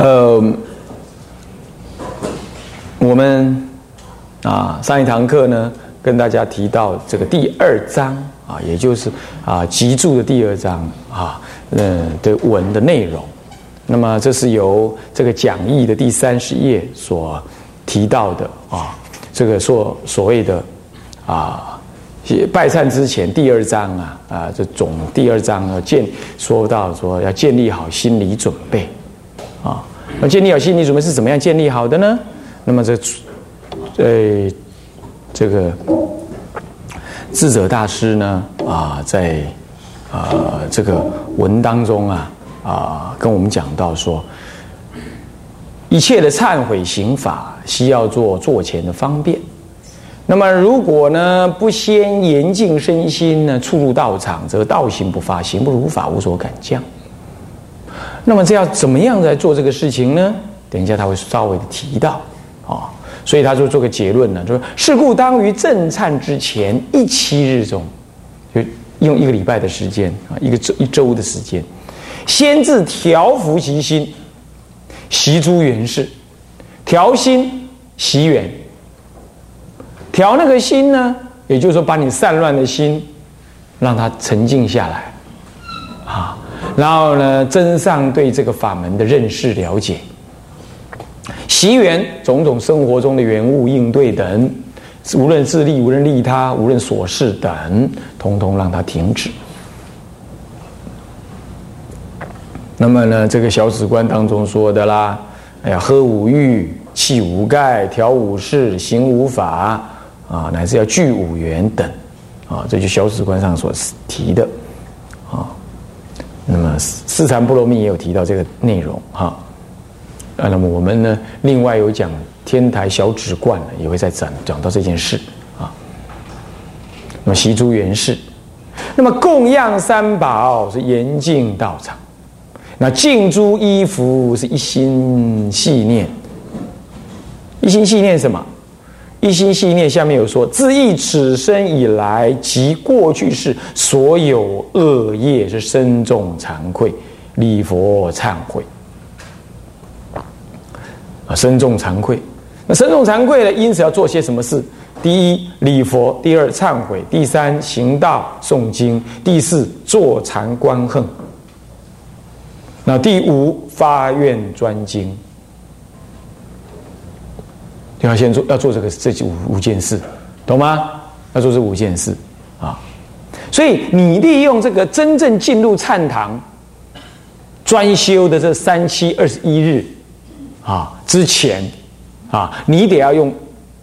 呃，我们啊上一堂课呢，跟大家提到这个第二章啊，也就是啊集注的第二章啊，嗯的文的内容。那么这是由这个讲义的第三十页所提到的啊，这个所所谓的啊拜忏之前第二章啊啊这总第二章要建说到说要建立好心理准备啊。那建立好心理准备是怎么样建立好的呢？那么这，呃，这个智者大师呢啊，在啊这个文当中啊啊跟我们讲到说，一切的忏悔行法，需要做做前的方便。那么如果呢不先严净身心呢，出入道场，则道行不发，行不如法，无所敢降。那么这要怎么样来做这个事情呢？等一下他会稍微的提到啊，所以他就做个结论呢，就说事故当于震颤之前一七日中，就用一个礼拜的时间啊，一个周一周的时间，先自调伏其心，习诸元事，调心习元，调那个心呢，也就是说把你散乱的心，让它沉静下来，啊。然后呢，增上对这个法门的认识了解，习缘种种生活中的缘物应对等，无论自利，无论利他，无论琐事等，通通让它停止。那么呢，这个小止观当中说的啦，哎呀，喝五欲，气五盖，调五事，行五法，啊，乃至要聚五缘等，啊，这就小止观上所提的，那么四禅波罗蜜也有提到这个内容哈，啊，那么我们呢，另外有讲天台小止观也会再讲讲到这件事啊。那么习诸元事，那么供养三宝是严净道场，那净诸衣服是一心系念，一心系念什么？一心系念，下面有说：自忆此生以来及过去世所有恶业，是深重惭愧，礼佛忏悔。啊，深重惭愧。那深重惭愧呢？因此要做些什么事？第一，礼佛；第二，忏悔；第三，行道诵经；第四，坐禅观恨。那第五，发愿专精。就要先做，要做这个这五五件事，懂吗？要做这五件事啊！所以你利用这个真正进入禅堂专修的这三七二十一日啊之前啊，你得要用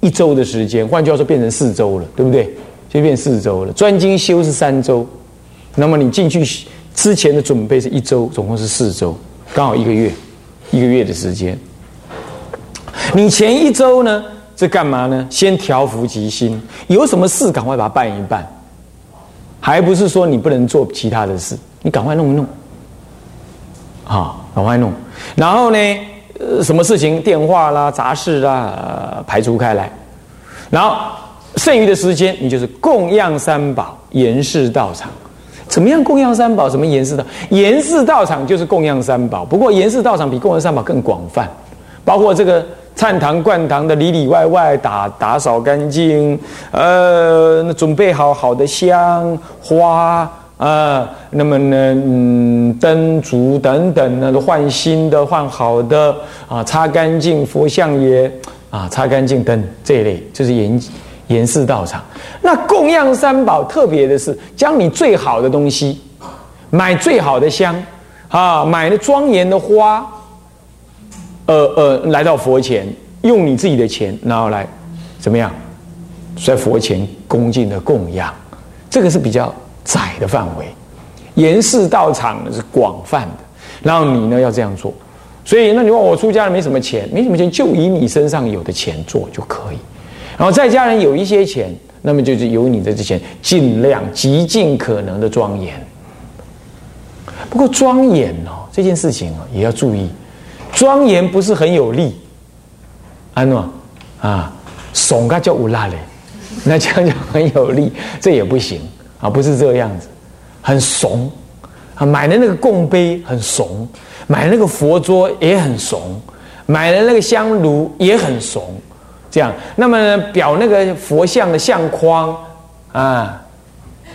一周的时间，换句话说，变成四周了，对不对？就变四周了。专精修是三周，那么你进去之前的准备是一周，总共是四周，刚好一个月，一个月的时间。你前一周呢，是干嘛呢？先调伏其心，有什么事赶快把它办一办，还不是说你不能做其他的事，你赶快弄一弄，啊，赶快弄。然后呢，什么事情，电话啦、杂事啦，排除开来。然后剩余的时间，你就是供养三宝、严饰道场。怎么样供养三宝？什么严饰道？严饰道场就是供养三宝。不过严饰道场比供养三宝更广泛，包括这个。忏堂、灌堂的里里外外打打扫干净，呃，准备好好的香花啊，那么呢，嗯，灯烛等等呢，都换新的、换好的啊，擦干净佛像也啊，擦干净灯这一类，就是严严饰道场。那供养三宝，特别的是将你最好的东西，买最好的香啊，买了庄严的花。呃呃，来到佛前，用你自己的钱，然后来怎么样，在佛前恭敬的供养，这个是比较窄的范围。严饰道场是广泛的，然后你呢要这样做。所以，那你问我出家人没什么钱，没什么钱，就以你身上有的钱做就可以。然后在家人有一些钱，那么就是由你的这钱，尽量极尽可能的庄严。不过庄严哦，这件事情哦也要注意。庄严不是很有力，安诺啊，怂个叫无拉嘞，那这样就很有力，这也不行啊，不是这样子，很怂啊，买的那个供杯很怂，买了那个佛桌也很怂，买了那个香炉也很怂，这样，那么呢裱那个佛像的相框啊，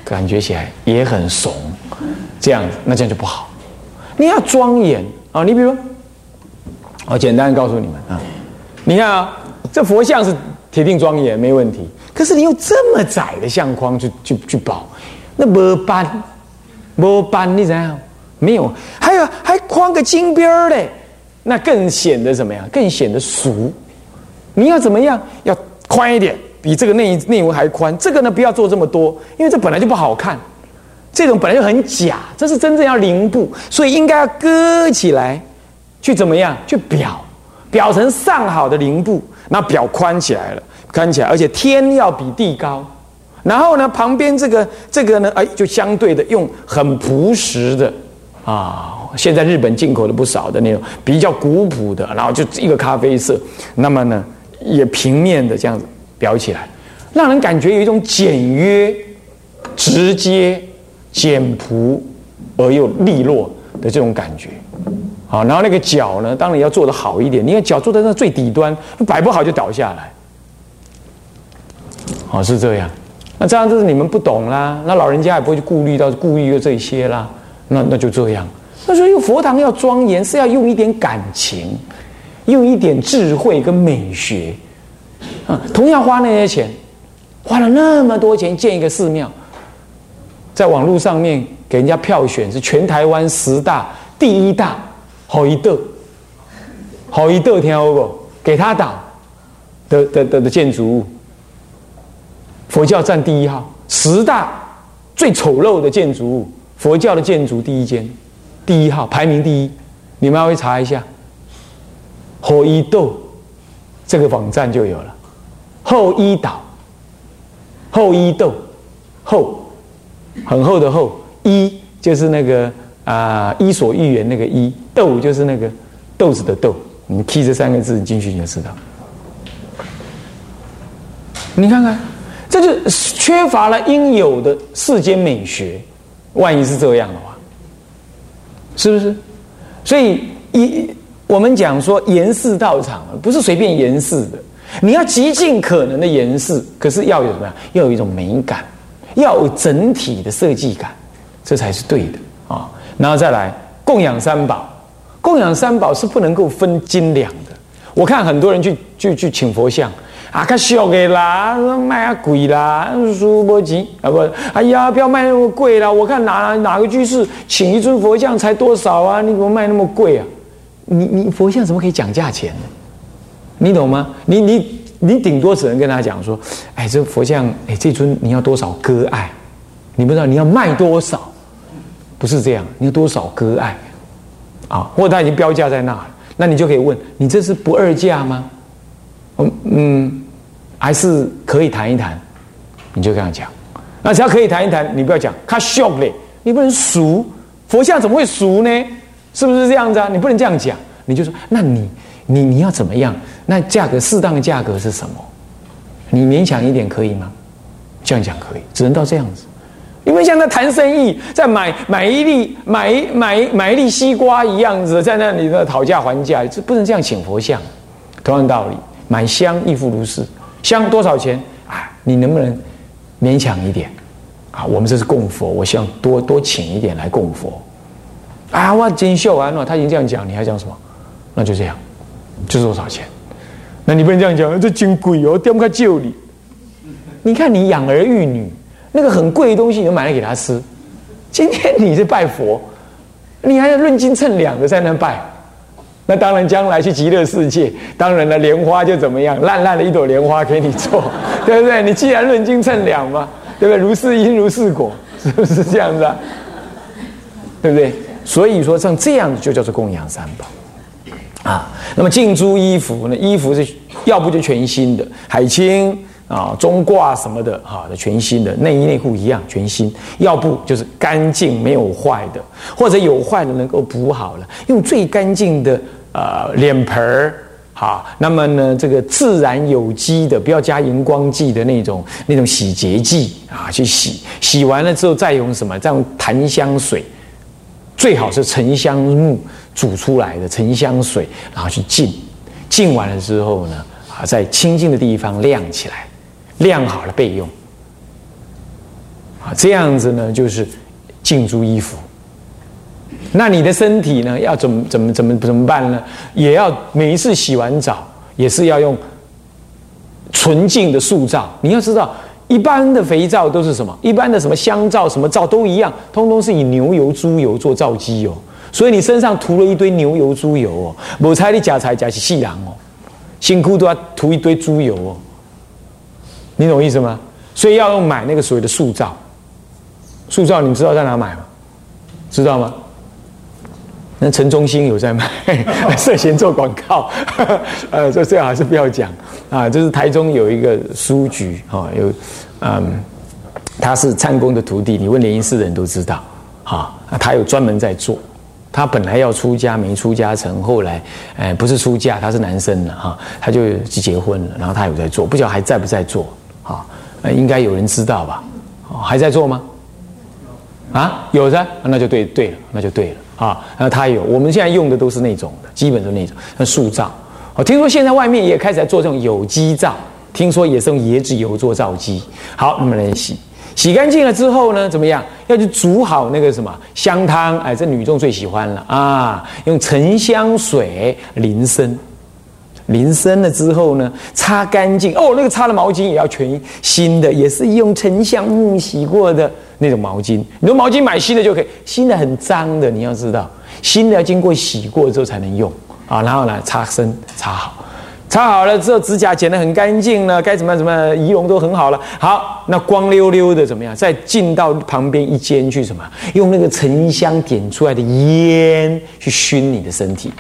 感觉起来也很怂，这样子，那这样就不好。你要庄严啊！你比如，说我简单告诉你们啊，你看啊，这佛像是铁定庄严，没问题。可是你用这么窄的相框去去去保，那没斑，没斑，你怎样？没有，还有还框个金边儿嘞，那更显得怎么样？更显得俗。你要怎么样？要宽一点，比这个内内纹还宽。这个呢，不要做这么多，因为这本来就不好看。这种本来就很假，这是真正要灵布，所以应该要割起来，去怎么样？去裱，裱成上好的灵布，那裱宽起来了，宽起来，而且天要比地高。然后呢，旁边这个这个呢，哎，就相对的用很朴实的啊，现在日本进口的不少的那种比较古朴的，然后就一个咖啡色，那么呢，也平面的这样子裱起来，让人感觉有一种简约、直接。简朴而又利落的这种感觉，好，然后那个脚呢，当然要做的好一点。你看脚坐在那最底端，摆不好就倒下来，哦，是这样。那这样就是你们不懂啦。那老人家也不会去顾虑到顾虑这些啦。那那就这样。那所以佛堂要庄严，是要用一点感情，用一点智慧跟美学。啊，同样花那些钱，花了那么多钱建一个寺庙。在网络上面给人家票选是全台湾十大第一大好一斗，好一斗听好不？给他倒的的的的建筑物，佛教占第一号，十大最丑陋的建筑物，佛教的建筑第一间，第一号排名第一，你们要去查一下，后一斗这个网站就有了，后一岛，后一斗，后。很厚的厚，一就是那个啊，伊索寓言那个伊豆就是那个豆子的豆，你批这三个字进去你就知道。你看看，这就缺乏了应有的世间美学。万一是这样的话，是不是？所以一我们讲说严饰道场，不是随便严饰的，你要极尽可能的严饰，可是要有什么呀？要有一种美感。要有整体的设计感，这才是对的啊！然后再来供养三宝，供养三宝是不能够分斤两的。我看很多人去去去请佛像啊，看小的啦，卖啊贵啦，输不起啊不，哎呀，不要卖那么贵啦！我看哪哪个居士请一尊佛像才多少啊？你怎么卖那么贵啊？你你佛像怎么可以讲价钱呢？你懂吗？你你。你顶多只能跟他讲说：“哎，这佛像，哎，这尊你要多少割爱？你不知道你要卖多少？不是这样，你有多少割爱？啊，或者他已经标价在那，那你就可以问：你这是不二价吗？嗯嗯，还是可以谈一谈？你就这样讲。那只要可以谈一谈，你不要讲他 shock 嘞，你不能俗佛像怎么会俗呢？是不是这样子啊？你不能这样讲，你就说：那你你你要怎么样？”那价格适当的价格是什么？你勉强一点可以吗？这样讲可以，只能到这样子。因为像在谈生意，在买买一粒买买买一粒西瓜一样子，在那里的讨价还价，这不能这样请佛像。同样道理，买香亦复如是。香多少钱啊？你能不能勉强一点？啊，我们这是供佛，我希望多多请一点来供佛。啊，我金秀完了，他已经这样讲，你还讲什么？那就这样，就是多少钱？那你不能这样讲，这金贵哦，点不开救你。你看你养儿育女，那个很贵的东西，你都买来给他吃。今天你是拜佛，你还要论斤称两的在那拜。那当然，将来去极乐世界，当然了，莲花就怎么样，烂烂的一朵莲花给你做，对不对？你既然论斤称两嘛，对不对？如是因如是果，是不是这样子啊？对不对？所以说，像这样子就叫做供养三宝。啊，那么净珠衣服呢？衣服是要不就全新的，海清啊、中挂什么的，哈，的全新的内衣内裤一样全新；要不就是干净没有坏的，或者有坏的能够补好了，用最干净的呃脸盆儿，好，那么呢这个自然有机的，不要加荧光剂的那种那种洗洁剂啊去洗，洗完了之后再用什么？再用檀香水最好是沉香木煮出来的沉香水，然后去浸，浸完了之后呢，啊，在清净的地方晾起来，晾好了备用。啊，这样子呢，就是净猪衣服。那你的身体呢，要怎么怎么怎么怎么办呢？也要每一次洗完澡，也是要用纯净的素皂。你要知道，一般的肥皂都是什么？一般的什么香皂、什么皂都一样，通通是以牛油、猪油做皂基哦。所以你身上涂了一堆牛油、猪油哦，某猜你假财假是细囊哦，辛苦都要涂一堆猪油哦。你懂意思吗？所以要用买那个所谓的塑造。塑造你知道在哪买吗？知道吗？那陈中兴有在卖，涉嫌做广告，呃，这最好还是不要讲啊。就是台中有一个书局啊，有嗯，他是参公的徒弟，你问联谊寺的人都知道啊。他有专门在做，他本来要出家没出家成，后来哎不是出家，他是男生了哈，他就结婚了，然后他有在做，不晓得还在不在做啊？应该有人知道吧？还在做吗？啊，有的，那就对对了，那就对了啊。那他有，我们现在用的都是那种的，基本都那种，那塑皂。我听说现在外面也开始在做这种有机皂，听说也是用椰子油做皂基。好，那么来洗，洗干净了之后呢，怎么样？要去煮好那个什么香汤，哎，这女众最喜欢了啊，用沉香水淋身。淋身了之后呢，擦干净哦。那个擦的毛巾也要全新的，也是用沉香木洗过的那种毛巾。你说毛巾买新的就可以，新的很脏的，你要知道，新的要经过洗过之后才能用啊。然后呢，擦身擦好，擦好了之后，指甲剪得很干净了，该怎么样怎么仪容都很好了。好，那光溜溜的怎么样？再进到旁边一间去什么？用那个沉香点出来的烟去熏你的身体。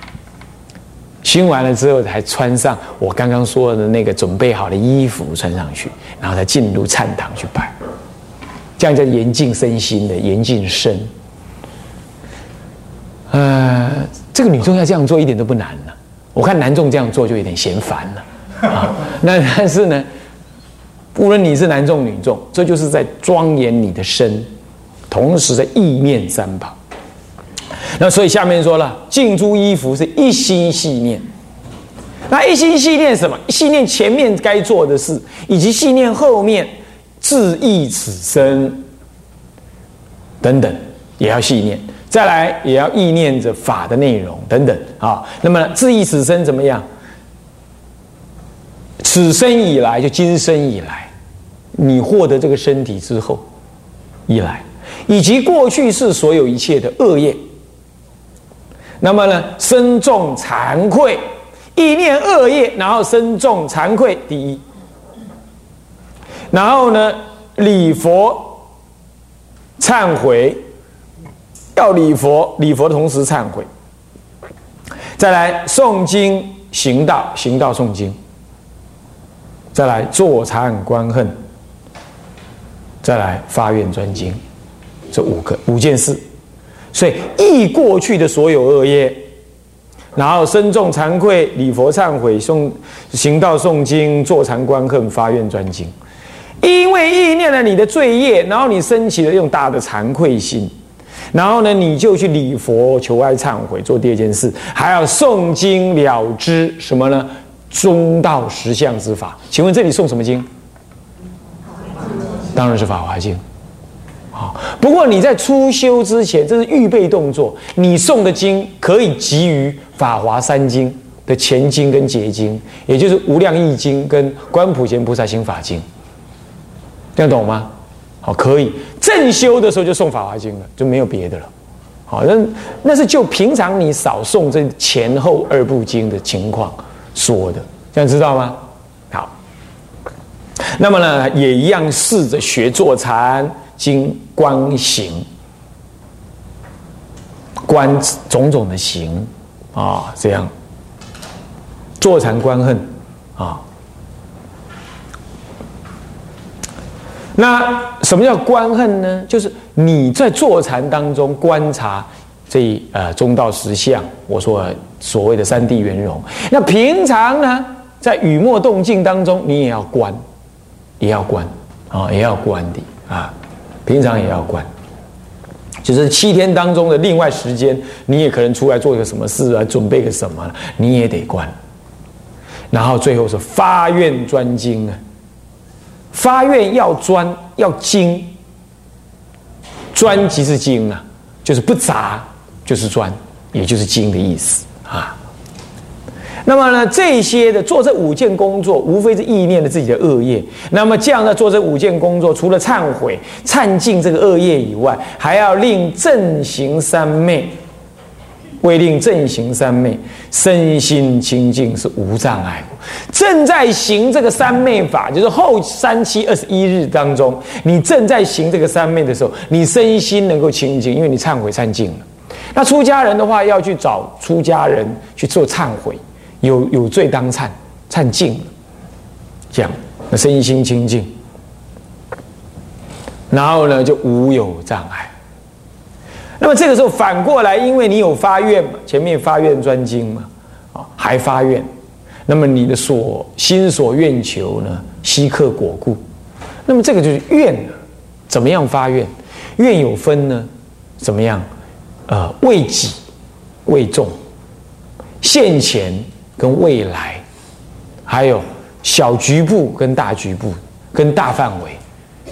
熏完了之后，才穿上我刚刚说的那个准备好的衣服穿上去，然后再进入禅堂去拜，这样叫严禁身心的严禁身。呃，这个女众要这样做一点都不难了，我看男众这样做就有点嫌烦了啊。那但是呢，无论你是男众女众，这就是在庄严你的身，同时在意念三宝。那所以下面说了，净珠衣服是一心系念。那一心系念什么？系念前面该做的事，以及系念后面自意此生等等，也要系念。再来，也要意念着法的内容等等啊。那么自意此生怎么样？此生以来，就今生以来，你获得这个身体之后以来，以及过去世所有一切的恶业。那么呢，身重惭愧，意念恶业，然后身重惭愧，第一。然后呢，礼佛忏悔，要礼佛，礼佛的同时忏悔。再来诵经行道，行道诵经。再来坐禅观恨。再来发愿专精，这五个五件事。所以忆过去的所有恶业，然后深重惭愧，礼佛忏悔，诵行道诵经，坐禅观恨，发愿专精。因为意念了你的罪业，然后你升起了用大的惭愧心，然后呢，你就去礼佛求哀忏悔，做第二件事，还要诵经了知什么呢？中道实相之法。请问这里诵什么经？当然是《法华经》。好不过你在初修之前，这是预备动作。你诵的经可以集于《法华三经》的前经跟结经，也就是《无量易经》跟《观普贤菩萨行法经》，这样懂吗？好，可以。正修的时候就诵《法华经》了，就没有别的了。好，那那是就平常你少诵这前后二部经的情况说的，这样知道吗？好。那么呢，也一样试着学坐禅。经观行，观种种的行啊，这样坐禅观恨啊。那什么叫观恨呢？就是你在坐禅当中观察这呃中道实相，我说所谓的三谛圆融。那平常呢，在雨墨动静当中，你也要观，也要观啊，也要观的啊。平常也要观，就是七天当中的另外时间，你也可能出来做一个什么事啊，准备个什么，你也得关。然后最后是发愿专精啊，发愿要专要精，专即是精啊，就是不杂就是专，也就是精的意思啊。那么呢，这些的做这五件工作，无非是意念的自己的恶业。那么这样呢做这五件工作，除了忏悔、忏尽这个恶业以外，还要令正行三昧，为令正行三昧，身心清净是无障碍。正在行这个三昧法，就是后三七二十一日当中，你正在行这个三昧的时候，你身心能够清净，因为你忏悔忏尽了。那出家人的话，要去找出家人去做忏悔。有有罪当忏，忏尽了，这样那身心清净，然后呢就无有障碍。那么这个时候反过来，因为你有发愿嘛，前面发愿专精嘛，啊还发愿，那么你的所心所愿求呢，悉刻果故。那么这个就是愿了，怎么样发愿？愿有分呢？怎么样？呃，为己，为众，现前。跟未来，还有小局部跟大局部跟大范围，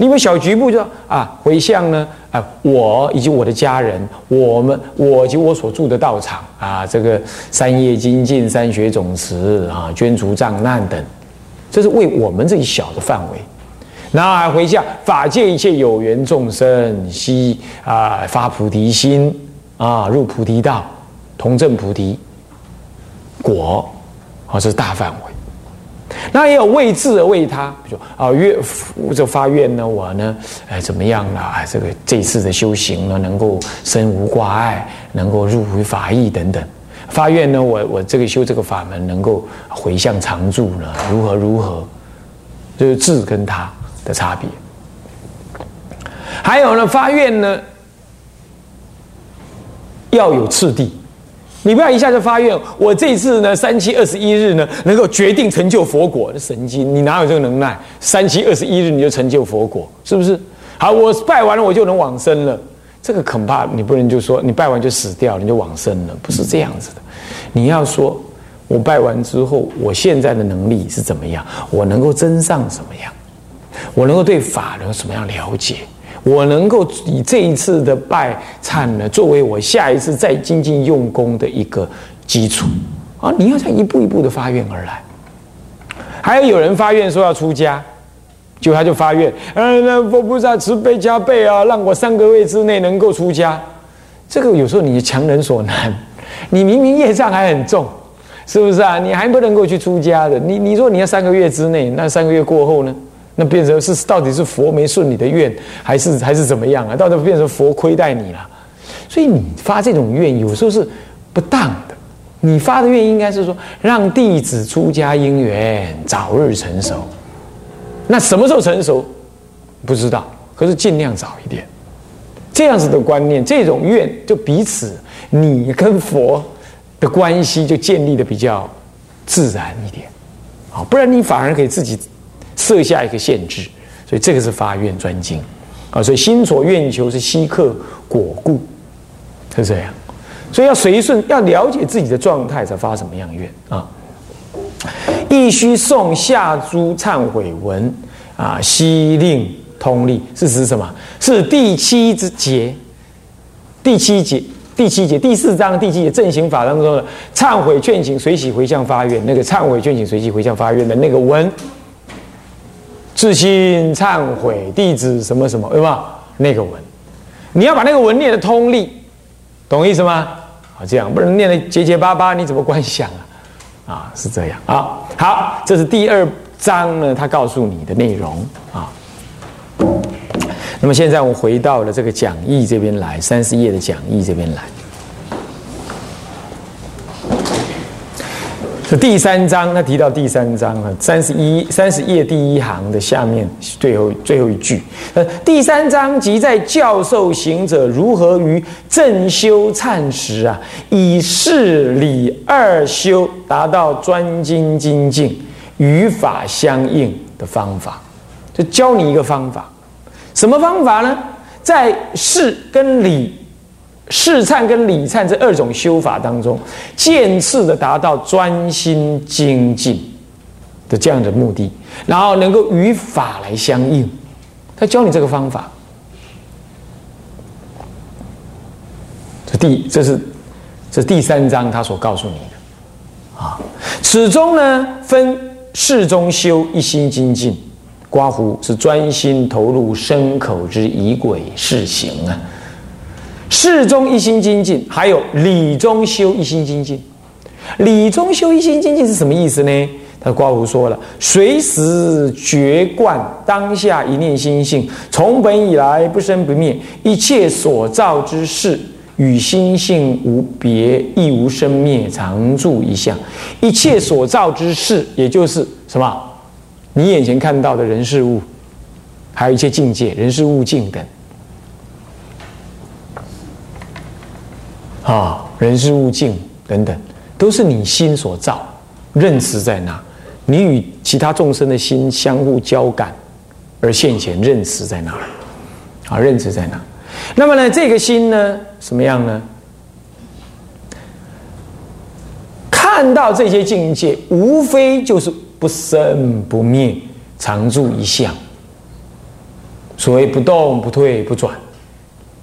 因为小局部就啊回向呢？啊我以及我的家人，我们我及我所住的道场啊这个三业精进三学总持啊捐除障难等，这是为我们这一小的范围，然后还回向法界一切有缘众生悉啊发菩提心啊入菩提道同证菩提果。啊，这是大范围。那也有为智而为他，比如啊，愿这发愿呢，我呢，哎，怎么样啦？这个这次的修行呢，能够身无挂碍，能够入于法义等等。发愿呢，我我这个修这个法门，能够回向常住呢，如何如何？就是智跟他的差别。还有呢，发愿呢，要有次第。你不要一下就发愿，我这次呢三七二十一日呢能够决定成就佛果的神经，你哪有这个能耐？三七二十一日你就成就佛果，是不是？好，我拜完了我就能往生了，这个恐怕你不能就说你拜完就死掉，你就往生了，不是这样子的。你要说，我拜完之后，我现在的能力是怎么样？我能够增上什么样？我能够对法有什么样了解？我能够以这一次的拜忏呢，作为我下一次再精进用功的一个基础啊！你要在一步一步的发愿而来。还有有人发愿说要出家，就他就发愿，嗯，那佛菩萨慈悲加倍啊，让我三个月之内能够出家。这个有时候你强人所难，你明明业障还很重，是不是啊？你还不能够去出家的。你你说你要三个月之内，那三个月过后呢？那变成是到底是佛没顺你的愿，还是还是怎么样啊？到底变成佛亏待你了？所以你发这种愿，有时候是不当的。你发的愿应该是说，让弟子出家因缘早日成熟。那什么时候成熟？不知道，可是尽量早一点。这样子的观念，这种愿就彼此你跟佛的关系就建立的比较自然一点，啊，不然你反而给自己。设下一个限制，所以这个是发愿专精啊，所以心所愿求是悉刻果故，是这样，所以要随顺，要了解自己的状态才发什么样愿啊。亦须诵下诸忏悔文啊，悉令通力，是指什么？是第七之节，第七节，第七节，第四章第七节正行法当中的忏悔劝请随喜回向发愿，那个忏悔劝请随喜回向发愿的那个文。自心忏悔，弟子什么什么，对吧？那个文，你要把那个文念的通力，懂意思吗？啊，这样不能念的结结巴巴，你怎么观想啊？啊，是这样啊。好，这是第二章呢，他告诉你的内容啊。那么现在我们回到了这个讲义这边来，三十页的讲义这边来。这第三章，他提到第三章啊，三十一三十页第一行的下面最后最后一句，呃，第三章即在教授行者如何于正修忏时啊，以事理二修达到专精精进与法相应的方法，就教你一个方法，什么方法呢？在事跟理试忏跟理忏这二种修法当中，渐次的达到专心精进的这样的目的，然后能够与法来相应。他教你这个方法。这第这是这第三章他所告诉你的啊。始终呢分事中修一心精进，刮胡是专心投入身口之仪轨事行啊。事中一心精进，还有理中修一心精进。理中修一心精进是什么意思呢？他刮胡说了：随时觉观当下一念心性，从本以来不生不灭，一切所造之事与心性无别，亦无生灭，常住一相。一切所造之事，也就是什么？你眼前看到的人事物，还有一些境界，人事物境等。啊，人事物境等等，都是你心所造，认识在那，你与其他众生的心相互交感，而现前认识在那，啊，认识在那。那么呢，这个心呢，什么样呢？看到这些境界，无非就是不生不灭，常住一相。所谓不动不退不转，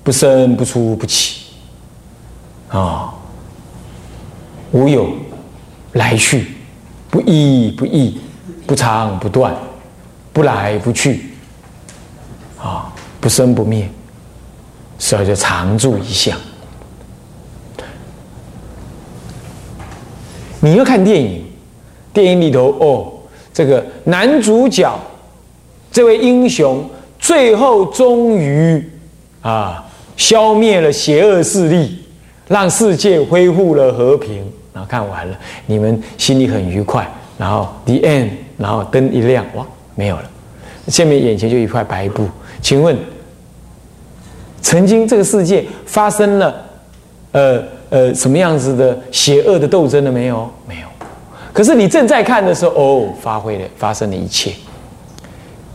不生不出不起。啊，无有来去，不依不异，不长不断，不来不去，啊，不生不灭，所以叫常住一相。你要看电影，电影里头哦，这个男主角这位英雄，最后终于啊，消灭了邪恶势力。让世界恢复了和平，然后看完了，你们心里很愉快。然后 the end，然后灯一亮，哇，没有了，下面眼前就一块白布。请问，曾经这个世界发生了，呃呃，什么样子的邪恶的斗争了没有？没有。可是你正在看的时候，哦，发挥了，发生了一切。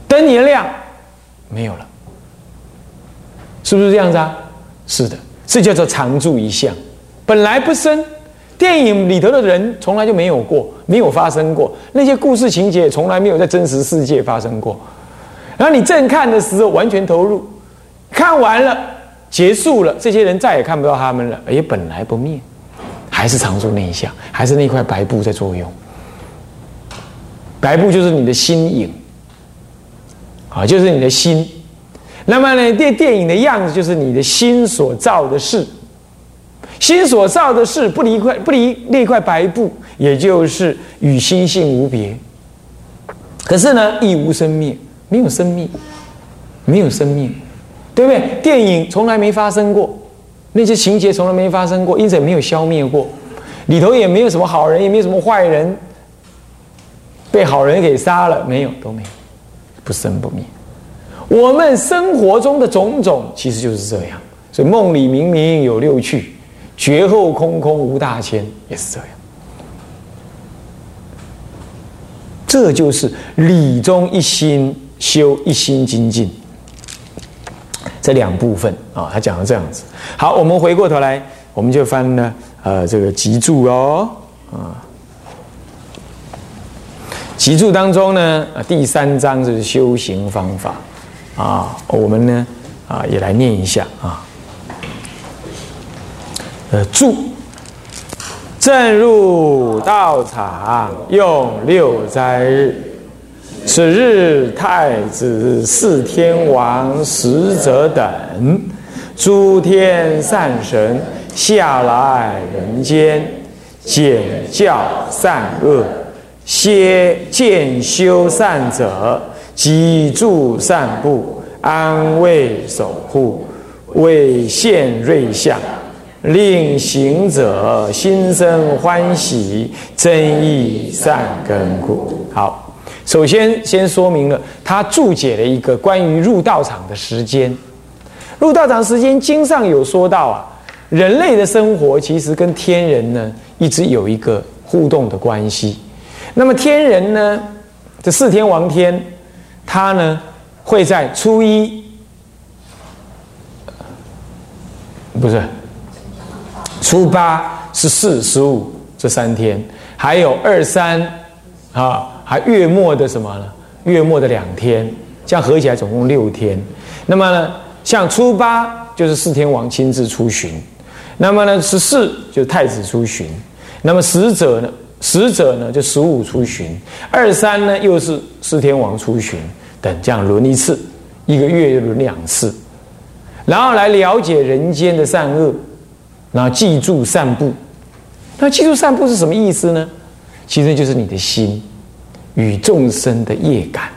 灯一亮，没有了，是不是这样子啊？是的。这叫做常住一相，本来不生。电影里头的人从来就没有过，没有发生过那些故事情节，从来没有在真实世界发生过。然后你正看的时候，完全投入，看完了结束了，这些人再也看不到他们了。也本来不灭，还是常住那一相，还是那块白布在作用。白布就是你的心影，啊，就是你的心。那么呢，电电影的样子就是你的心所造的事，心所造的事不离块不离那块白布，也就是与心性无别。可是呢，亦无生灭，没有生灭，没有生灭，对不对？电影从来没发生过，那些情节从来没发生过，因此也没有消灭过，里头也没有什么好人，也没有什么坏人，被好人给杀了没有？都没有，不生不灭。我们生活中的种种，其实就是这样。所以梦里明明有六趣，觉后空空无大千，也是这样。这就是理中一心修一心精进这两部分啊。他讲的这样子。好，我们回过头来，我们就翻呢，呃，这个集注哦，啊，集注当中呢，第三章就是修行方法。啊，我们呢，啊，也来念一下啊。呃，注：正入道场用六斋日，此日太子、四天王、使者等诸天善神下来人间，检教善恶，歇见修善者。脊柱散布，安慰守护，为现瑞相，令行者心生欢喜，增益善根故。好，首先先说明了他注解了一个关于入道场的时间。入道场时间，经上有说到啊，人类的生活其实跟天人呢一直有一个互动的关系。那么天人呢，这四天王天。他呢，会在初一，不是初八、十四、十五这三天，还有二三啊，还月末的什么呢？月末的两天，这样合起来总共六天。那么呢，像初八就是四天王亲自出巡，那么呢十四就是太子出巡，那么使者呢使者呢就十五出巡，二三呢又是四天王出巡等，这样轮一次，一个月轮两次，然后来了解人间的善恶，然后记住散步。那记住散步是什么意思呢？其实就是你的心与众生的业感。